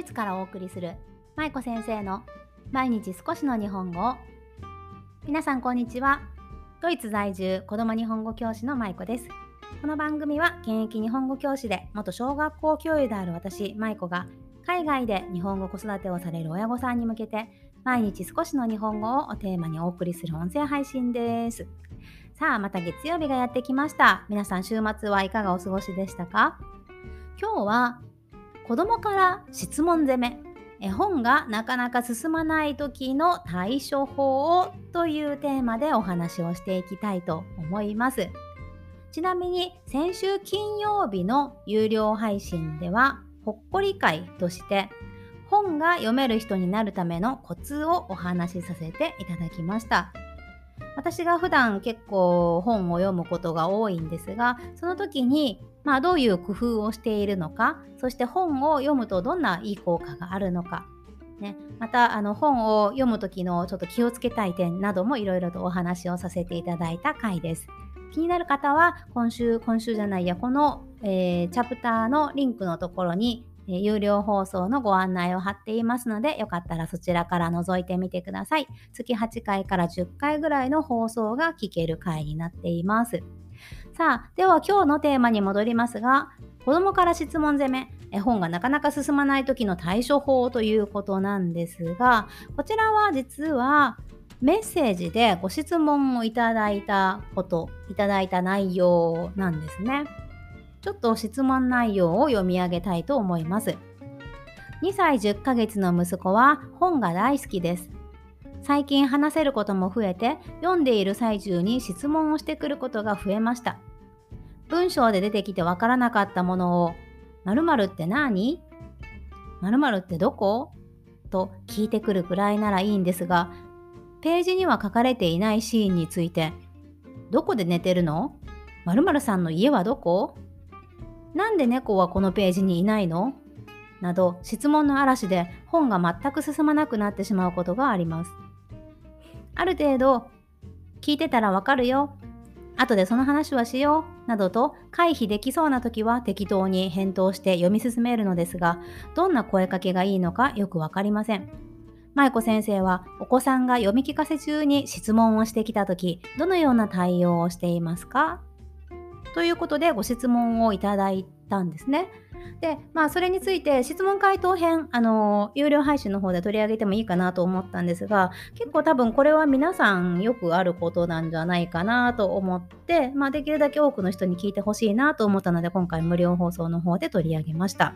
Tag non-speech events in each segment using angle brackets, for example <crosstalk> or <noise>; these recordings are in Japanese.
イツからお送りする舞子先生の毎日少しの日本語皆さんこんにちは。ドイツ在住子供日本語教師の舞子です。この番組は現役日本語教師で元小学校教諭である私舞子が海外で日本語子育てをされる親御さんに向けて毎日少しの日本語をテーマにお送りする音声配信です。さあまた月曜日がやってきました。皆さん週末はいかがお過ごしでしたか？今日は子供から質問攻め。絵本がなかなか進まない時の対処法をというテーマでお話をしていきたいと思います。ちなみに先週金曜日の有料配信ではほっこり会として本が読める人になるためのコツをお話しさせていただきました。私が普段結構本を読むことが多いんですがその時にまあ、どういう工夫をしているのかそして本を読むとどんないい効果があるのか、ね、またあの本を読む時のちょっと気をつけたい点などもいろいろとお話をさせていただいた回です。気になる方は今週今週じゃないやこの、えー、チャプターのリンクのところに有料放送のご案内を貼っていますので、よかったらそちらから覗いてみてください。月8回から10回ぐらいの放送が聞ける回になっています。さあ、では今日のテーマに戻りますが、子供から質問攻め、絵本がなかなか進まない時の対処法ということなんですが、こちらは実はメッセージでご質問をいただいたこと、いただいた内容なんですね。ちょっと質問内容を読み上げたいと思います。2歳10ヶ月の息子は本が大好きです。最近話せることも増えて読んでいる最中に質問をしてくることが増えました。文章で出てきてわからなかったものを〇〇って何？〇〇ってどこ？と聞いてくるくらいならいいんですがページには書かれていないシーンについてどこで寝てるの？〇〇さんの家はどこ？なんで猫はこのページにいないの？など質問の嵐で本が全く進まなくなってしまうことがあります。ある程度聞いてたらわかるよ。後でその話はしよう。などと回避できそうな時は適当に返答して読み進めるのですが、どんな声かけがいいのかよくわかりません。舞子先生はお子さんが読み聞かせ中に質問をしてきた時、どのような対応をしていますか？ということでご質問をいただいたんですね。で、まあ、それについて質問回答編、あの、有料配信の方で取り上げてもいいかなと思ったんですが、結構多分これは皆さんよくあることなんじゃないかなと思って、まあ、できるだけ多くの人に聞いてほしいなと思ったので、今回無料放送の方で取り上げました。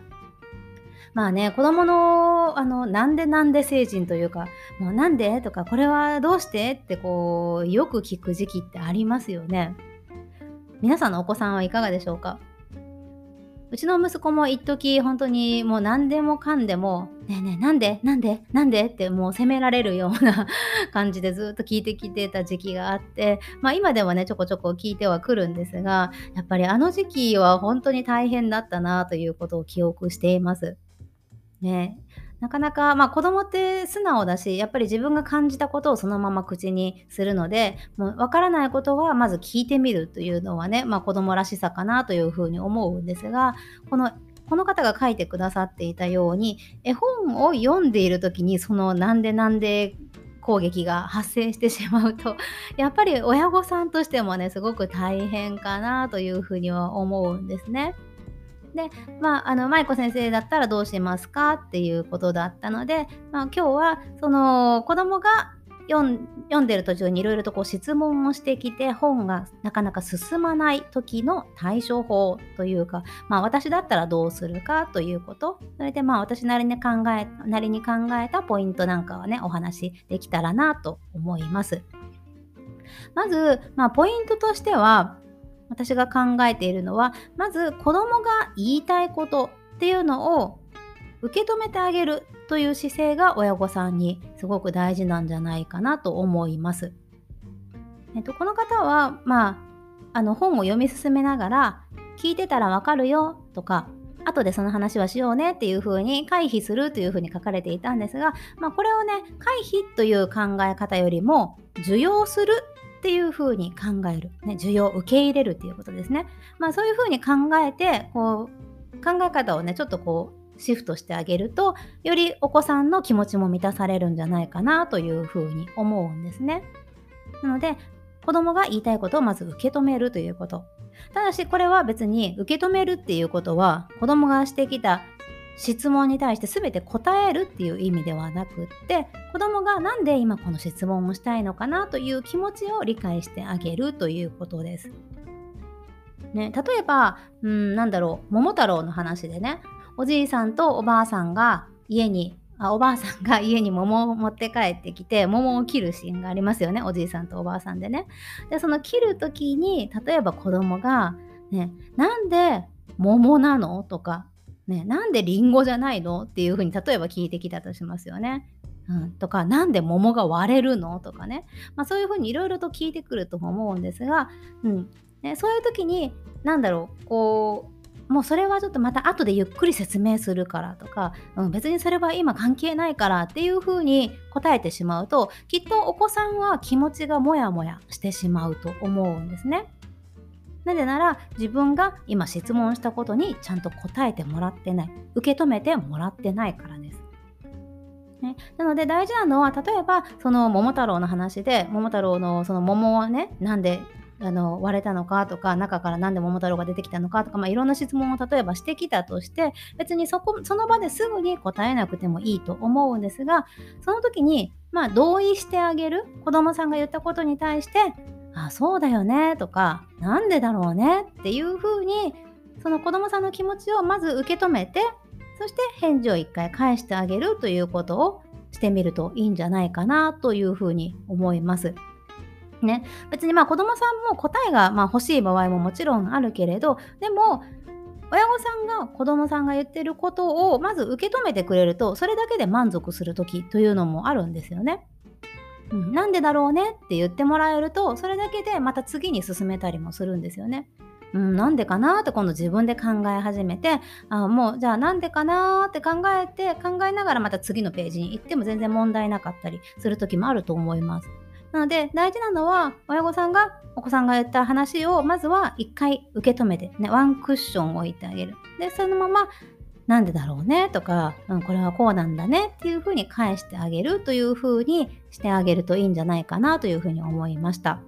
まあね、子供の、あの、なんでなんで成人というか、もうなんで？とか、これはどうして？ってこう、よく聞く時期ってありますよね。皆さんのお子さんはいかがでしょうか？うちの息子も一時本当にもう何でもかんでも、ねえねえ、なんで？なんで？なんで？ってもう責められるような <laughs> 感じでずっと聞いてきてた時期があって、まあ今ではね、ちょこちょこ聞いてはくるんですが、やっぱりあの時期は本当に大変だったなということを記憶しています。ねなかなか、まあ子供って素直だし、やっぱり自分が感じたことをそのまま口にするので、もうわからないことはまず聞いてみるというのはね、まあ子供らしさかなというふうに思うんですが、このこの方が書いてくださっていたように、絵本を読んでいる時にそのなんでなんで攻撃が発生してしまうと、<laughs> やっぱり親御さんとしてもね、すごく大変かなというふうには思うんですね。で、まあ、あの、舞子先生だったらどうしますかっていうことだったので、まあ、今日は、その、子供が読んでる途中にいろいろとこう質問をしてきて本がなかなか進まない時の対処法というか、まあ、私だったらどうするかということそれでまあ私なりに考えなりに考えたポイントなんかはねお話できたらなと思います。まず、まあ、ポイントとしては私が考えているのはまず子供が言いたいことっていうのを受け止めてあげるという姿勢が親御さんにすごく大事なんじゃないかなと思います。えっと、この方は、まあ、あの本を読み進めながら聞いてたらわかるよとか後でその話はしようねっていうふうに回避するというふうに書かれていたんですが、まあ、これをね回避という考え方よりも受容するっていうふうに考える、ね、需要を受け入れるっていうことですね。まあそういうふうに考えてこう考え方をねちょっとこうシフトしてあげるとよりお子さんの気持ちも満たされるんじゃないかなというふうに思うんですね。なので子供が言いたいことをまず受け止めるということ。ただしこれは別に受け止めるっていうことは子供がしてきた質問に対して全て答えるっていう意味ではなくって子供が何で今この質問をしたいのかなという気持ちを理解してあげるということです。ね、例えば、うん、なんだろう桃太郎の話でねおじいさんとおばあさんが家にあおばあさんが家に桃を持って帰ってきて桃を切るシーンがありますよねおじいさんとおばあさんでね。でその切る時に例えば子供が「ねなんで桃なの?」とかね、なんでリンゴじゃないのっていうふうに例えば聞いてきたとしますよね。うん、とか、なんで桃が割れるのとかね。まあ、そういうふうにいろいろと聞いてくると思うんですが、うんね、そういう時に、なんだろう、こう、もうそれはちょっとまた後でゆっくり説明するからとか、うん、別にそれは今関係ないからっていうふうに答えてしまうときっとお子さんは気持ちがモヤモヤしてしまうと思うんですね。なぜなら自分が今質問したことにちゃんと答えてもらってない受け止めてもらってないからです。ね、なので大事なのは例えばその桃太郎の話で桃太郎のその桃はねなんであの割れたのかとか中から何で桃太郎が出てきたのかとか、まあ、いろんな質問を例えばしてきたとして別にそこその場ですぐに答えなくてもいいと思うんですがその時にまあ同意してあげる子供さんが言ったことに対してあそうだよねとかなんでだろうねっていうふうにその子どもさんの気持ちをまず受け止めてそして返事を一回返してあげるということをしてみるといいんじゃないかなというふうに思います。ね、別にまあ子どもさんも答えがま欲しい場合ももちろんあるけれどでも親御さんが子どもさんが言ってることをまず受け止めてくれるとそれだけで満足する時というのもあるんですよね。うん、なんでだろうねって言ってもらえるとそれだけでまた次に進めたりもするんですよね。うん、なんでかなって今度自分で考え始めてあもうじゃあなんでかなって考えて考えながらまた次のページに行っても全然問題なかったりする時もあると思います。なので大事なのは親御さんがお子さんが言った話をまずは一回受け止めて、ね、ワンクッション置いてあげる。でそのままなんでだろうね？とか、うん、これはこうなんだね？っていうふうに返してあげるというふうにしてあげるといいんじゃないかなというふうに思いました。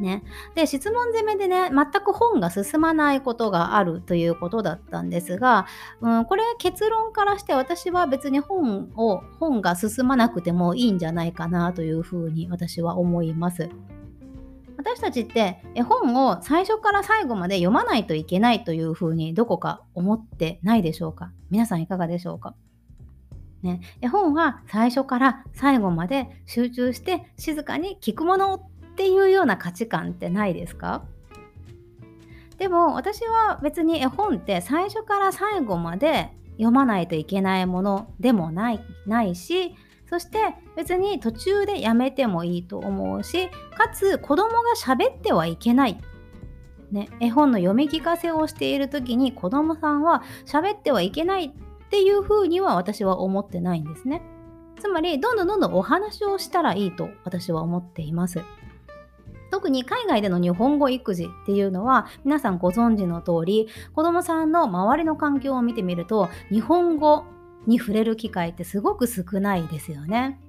ね、で質問攻めでね全く本が進まないことがあるということだったんですが、うん、これ結論からして私は別に本を本が進まなくてもいいんじゃないかなというふうに私は思います。私たちって絵本を最初から最後まで読まないといけないというふうにどこか思ってないでしょうか？皆さんいかがでしょうか？ね、絵本は最初から最後まで集中して静かに聞くものっていうような価値観ってないですか？でも私は別に絵本って最初から最後まで読まないといけないものでもないないしそして別に途中でやめてもいいと思うしかつ子供が喋ってはいけないね、絵本の読み聞かせをしている時に子供さんは喋ってはいけないっていうふうには私は思ってないんですね。つまりどんどんどんどんお話をしたらいいと私は思っています。特に海外での日本語育児っていうのは皆さんご存知の通り子供さんの周りの環境を見てみると日本語に触れる機会ってすごく少ないですよね。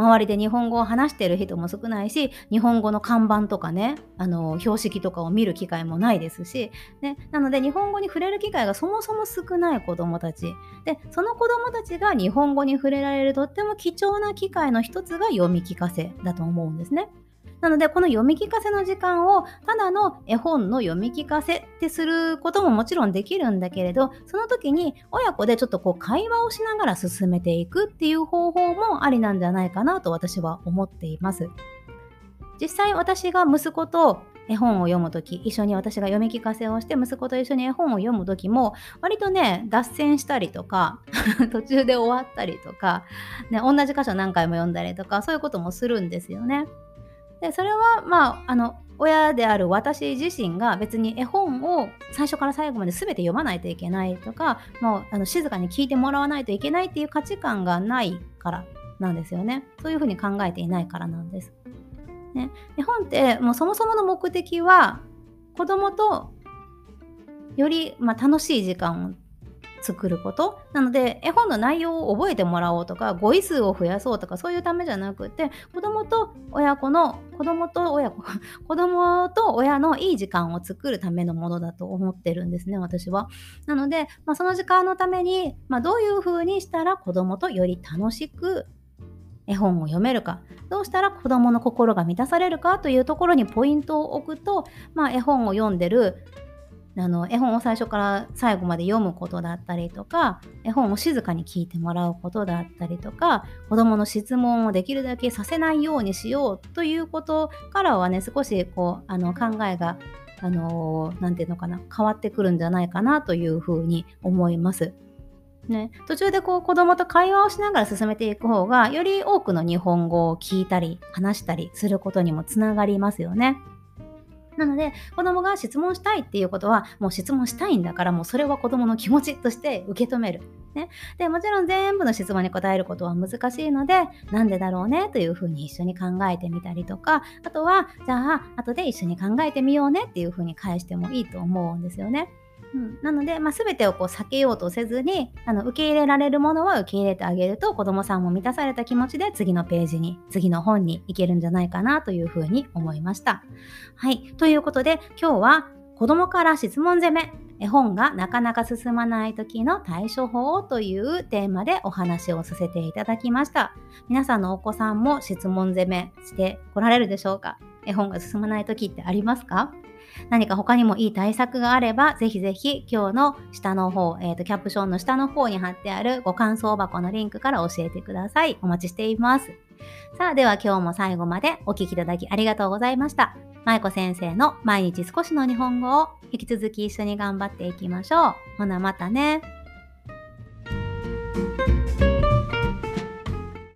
周りで日本語を話してる人も少ないし日本語の看板とかねあの標識とかを見る機会もないですし、ね、なので日本語に触れる機会がそもそも少ない子どもたちでその子どもたちが日本語に触れられるとっても貴重な機会の一つが読み聞かせだと思うんですね。なので、この読み聞かせの時間を、ただの絵本の読み聞かせってすることももちろんできるんだけれど、その時に親子でちょっとこう会話をしながら進めていくっていう方法もありなんじゃないかなと私は思っています。実際私が息子と絵本を読む時一緒に私が読み聞かせをして息子と一緒に絵本を読む時も割とね脱線したりとか <laughs> 途中で終わったりとか、ね、同じ箇所何回も読んだりとかそういうこともするんですよね。でそれはまああの親である私自身が別に絵本を最初から最後まで全て読まないといけないとかもうあの静かに聞いてもらわないといけないっていう価値観がないからなんですよねそういうふうに考えていないからなんです。ね、絵本ってもうそもそもの目的は子供とより、まあ、楽しい時間を作ることなので絵本の内容を覚えてもらおうとか語彙数を増やそうとかそういうためじゃなくて子供と親子の子供と親子 <laughs> 子供と親のいい時間を作るためのものだと思ってるんですね私は。なので、まあ、その時間のために、まあ、どういう風にしたら子供とより楽しく絵本を読めるかどうしたら子どもの心が満たされるかというところにポイントを置くと、まあ、絵本を読んでるあの絵本を最初から最後まで読むことだったりとか絵本を静かに聞いてもらうことだったりとか子どもの質問をできるだけさせないようにしようということからはね少しこうあの考えがあのー、て言うのかな変わってくるんじゃないかなというふうに思います。ね、途中でこう子供と会話をしながら進めていく方がより多くの日本語を聞いたり話したりすることにもつながりますよね。なので子供が質問したいっていうことはもう質問したいんだからもうそれは子供の気持ちとして受け止める。ね、でもちろん全部の質問に答えることは難しいのでなんでだろうねというふうに一緒に考えてみたりとかあとはじゃあ後で一緒に考えてみようねっていうふうに返してもいいと思うんですよね。うん、なので、まあ、全てをこう避けようとせずにあの受け入れられるものは受け入れてあげると子どもさんも満たされた気持ちで次のページに次の本に行けるんじゃないかなというふうに思いました。はい。ということで今日は子どもから質問攻め絵本がなかなか進まない時の対処法というテーマでお話をさせていただきました。皆さんのお子さんも質問攻めしてこられるでしょうか？絵本が進まない時ってありますか？何か他にもいい対策があれば、ぜひぜひ今日の下の方、えっ、ー、と、キャプションの下の方に貼ってあるご感想箱のリンクから教えてください。お待ちしています。さあ、では今日も最後までお聴きいただきありがとうございました。舞子先生の毎日少しの日本語を引き続き一緒に頑張っていきましょう。ほなまたね。